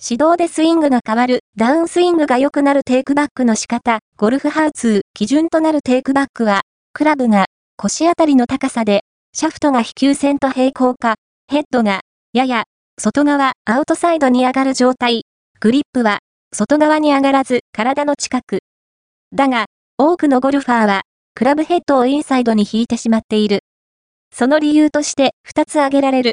指導でスイングが変わる、ダウンスイングが良くなるテイクバックの仕方、ゴルフハウツー、基準となるテイクバックは、クラブが腰あたりの高さで、シャフトが飛球線と平行か、ヘッドが、やや、外側、アウトサイドに上がる状態、グリップは、外側に上がらず、体の近く。だが、多くのゴルファーは、クラブヘッドをインサイドに引いてしまっている。その理由として2つ挙げられる。